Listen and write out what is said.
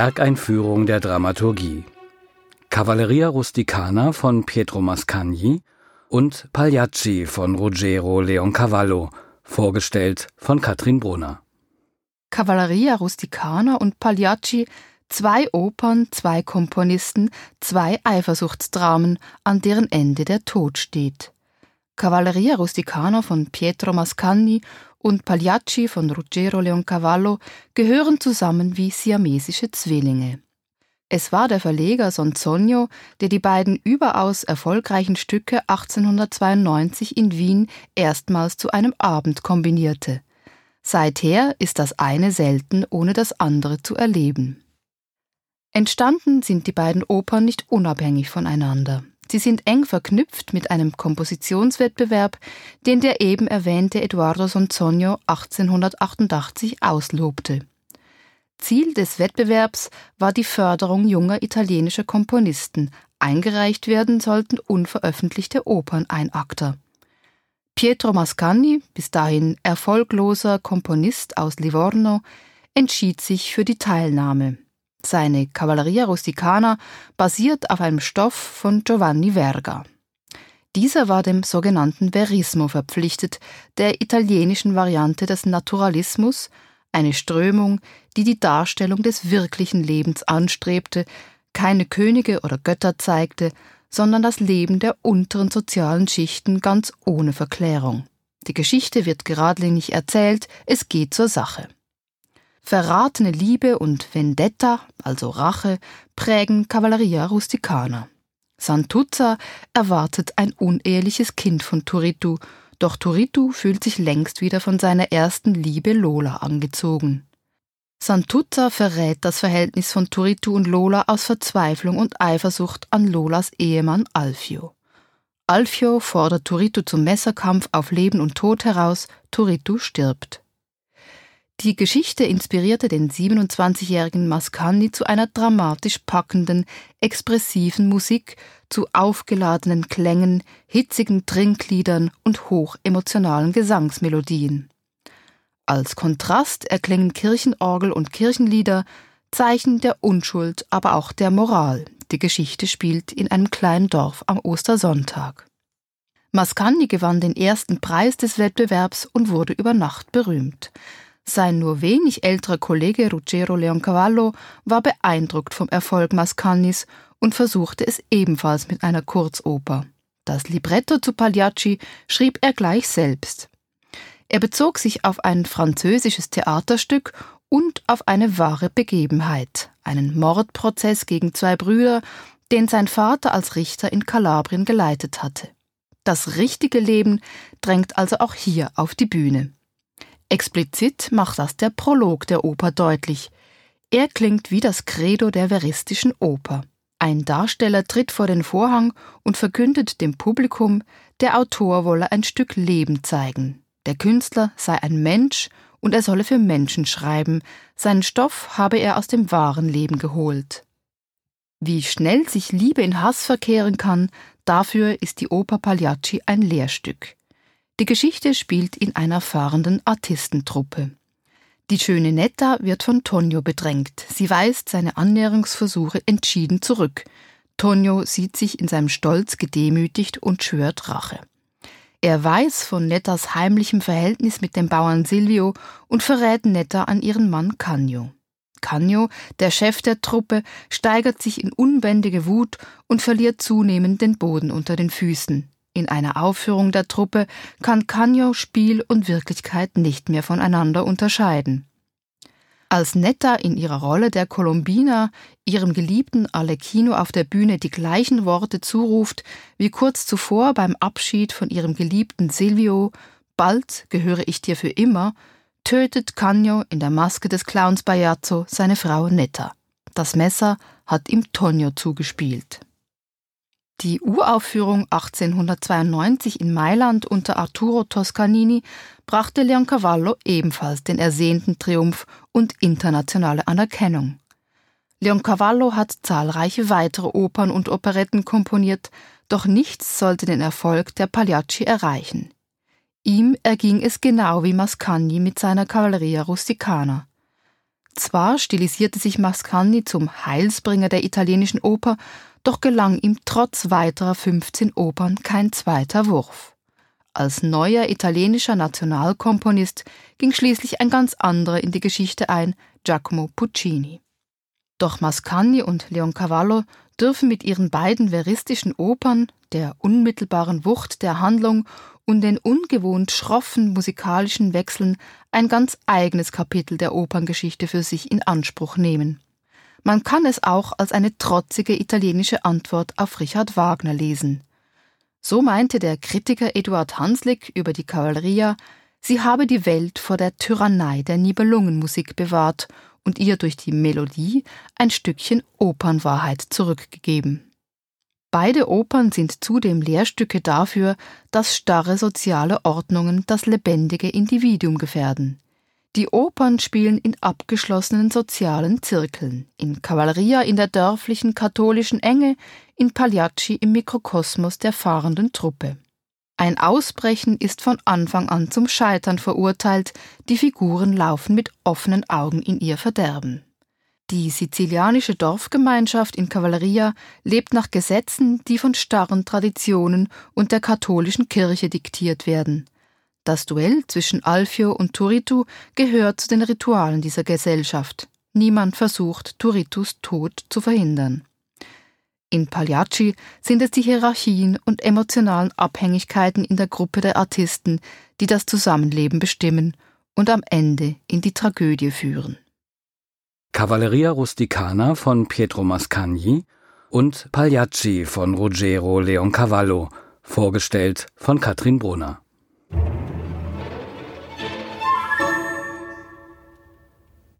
Werkeinführung der Dramaturgie. Cavalleria Rusticana von Pietro Mascagni und Pagliacci von Ruggero Leoncavallo, vorgestellt von Katrin Brunner. Cavalleria Rusticana und Pagliacci, zwei Opern, zwei Komponisten, zwei Eifersuchtsdramen, an deren Ende der Tod steht. Cavalleria Rusticana von Pietro Mascagni und Pagliacci von Ruggero Leoncavallo gehören zusammen wie siamesische Zwillinge. Es war der Verleger Sonzogno, der die beiden überaus erfolgreichen Stücke 1892 in Wien erstmals zu einem Abend kombinierte. Seither ist das eine selten, ohne das andere zu erleben. Entstanden sind die beiden Opern nicht unabhängig voneinander. Sie sind eng verknüpft mit einem Kompositionswettbewerb, den der eben erwähnte Eduardo Sonzogno 1888 auslobte. Ziel des Wettbewerbs war die Förderung junger italienischer Komponisten. Eingereicht werden sollten unveröffentlichte Operneinakter. Pietro Mascagni, bis dahin erfolgloser Komponist aus Livorno, entschied sich für die Teilnahme. Seine Cavalleria Rusticana basiert auf einem Stoff von Giovanni Verga. Dieser war dem sogenannten Verismo verpflichtet, der italienischen Variante des Naturalismus, eine Strömung, die die Darstellung des wirklichen Lebens anstrebte, keine Könige oder Götter zeigte, sondern das Leben der unteren sozialen Schichten ganz ohne Verklärung. Die Geschichte wird geradlinig erzählt, es geht zur Sache. Verratene Liebe und Vendetta, also Rache, prägen Cavalleria Rusticana. Santuzza erwartet ein uneheliches Kind von Turitu, doch Turitu fühlt sich längst wieder von seiner ersten Liebe Lola angezogen. Santuzza verrät das Verhältnis von Turitu und Lola aus Verzweiflung und Eifersucht an Lolas Ehemann Alfio. Alfio fordert Turitu zum Messerkampf auf Leben und Tod heraus, Turitu stirbt. Die Geschichte inspirierte den 27-jährigen Mascagni zu einer dramatisch packenden, expressiven Musik, zu aufgeladenen Klängen, hitzigen Trinkliedern und hochemotionalen Gesangsmelodien. Als Kontrast erklingen Kirchenorgel und Kirchenlieder, Zeichen der Unschuld, aber auch der Moral. Die Geschichte spielt in einem kleinen Dorf am Ostersonntag. Mascagni gewann den ersten Preis des Wettbewerbs und wurde über Nacht berühmt. Sein nur wenig älterer Kollege Ruggero Leoncavallo war beeindruckt vom Erfolg Mascagnis und versuchte es ebenfalls mit einer Kurzoper. Das Libretto zu Pagliacci schrieb er gleich selbst. Er bezog sich auf ein französisches Theaterstück und auf eine wahre Begebenheit, einen Mordprozess gegen zwei Brüder, den sein Vater als Richter in Kalabrien geleitet hatte. Das richtige Leben drängt also auch hier auf die Bühne. Explizit macht das der Prolog der Oper deutlich. Er klingt wie das Credo der veristischen Oper. Ein Darsteller tritt vor den Vorhang und verkündet dem Publikum, der Autor wolle ein Stück Leben zeigen. Der Künstler sei ein Mensch und er solle für Menschen schreiben, seinen Stoff habe er aus dem wahren Leben geholt. Wie schnell sich Liebe in Hass verkehren kann, dafür ist die Oper Pagliacci ein Lehrstück. Die Geschichte spielt in einer fahrenden Artistentruppe. Die schöne Netta wird von Tonio bedrängt. Sie weist seine Annäherungsversuche entschieden zurück. Tonio sieht sich in seinem Stolz gedemütigt und schwört Rache. Er weiß von Nettas heimlichem Verhältnis mit dem Bauern Silvio und verrät Netta an ihren Mann Canio. Canio, der Chef der Truppe, steigert sich in unbändige Wut und verliert zunehmend den Boden unter den Füßen. In einer Aufführung der Truppe kann Canio Spiel und Wirklichkeit nicht mehr voneinander unterscheiden. Als Netta in ihrer Rolle der Colombina ihrem geliebten Arlecchino auf der Bühne die gleichen Worte zuruft wie kurz zuvor beim Abschied von ihrem geliebten Silvio, bald gehöre ich dir für immer, tötet Canio in der Maske des Clowns Bajazzo seine Frau Netta. Das Messer hat ihm Tonio zugespielt. Die Uraufführung 1892 in Mailand unter Arturo Toscanini brachte Leoncavallo ebenfalls den ersehnten Triumph und internationale Anerkennung. Leoncavallo hat zahlreiche weitere Opern und Operetten komponiert, doch nichts sollte den Erfolg der Pagliacci erreichen. Ihm erging es genau wie Mascagni mit seiner Cavalleria Rusticana. Zwar stilisierte sich Mascagni zum Heilsbringer der italienischen Oper, doch gelang ihm trotz weiterer 15 Opern kein zweiter Wurf. Als neuer italienischer Nationalkomponist ging schließlich ein ganz anderer in die Geschichte ein, Giacomo Puccini. Doch Mascagni und Leoncavallo dürfen mit ihren beiden veristischen Opern, der unmittelbaren Wucht der Handlung und den ungewohnt schroffen musikalischen Wechseln ein ganz eigenes Kapitel der Operngeschichte für sich in Anspruch nehmen. Man kann es auch als eine trotzige italienische Antwort auf Richard Wagner lesen. So meinte der Kritiker Eduard Hanslick über die Kavalleria, sie habe die Welt vor der Tyrannei der Nibelungenmusik bewahrt und ihr durch die Melodie ein Stückchen Opernwahrheit zurückgegeben. Beide Opern sind zudem Lehrstücke dafür, dass starre soziale Ordnungen das lebendige Individuum gefährden. Die Opern spielen in abgeschlossenen sozialen Zirkeln, in Cavalleria in der dörflichen katholischen Enge, in Pagliacci im Mikrokosmos der fahrenden Truppe. Ein Ausbrechen ist von Anfang an zum Scheitern verurteilt, die Figuren laufen mit offenen Augen in ihr Verderben. Die sizilianische Dorfgemeinschaft in Cavalleria lebt nach Gesetzen, die von starren Traditionen und der katholischen Kirche diktiert werden. Das Duell zwischen Alfio und Turitu gehört zu den Ritualen dieser Gesellschaft. Niemand versucht, Turitus Tod zu verhindern. In Pagliacci sind es die Hierarchien und emotionalen Abhängigkeiten in der Gruppe der Artisten, die das Zusammenleben bestimmen und am Ende in die Tragödie führen. Cavalleria Rusticana von Pietro Mascagni und Pagliacci von Ruggero Leoncavallo, vorgestellt von Katrin Brunner.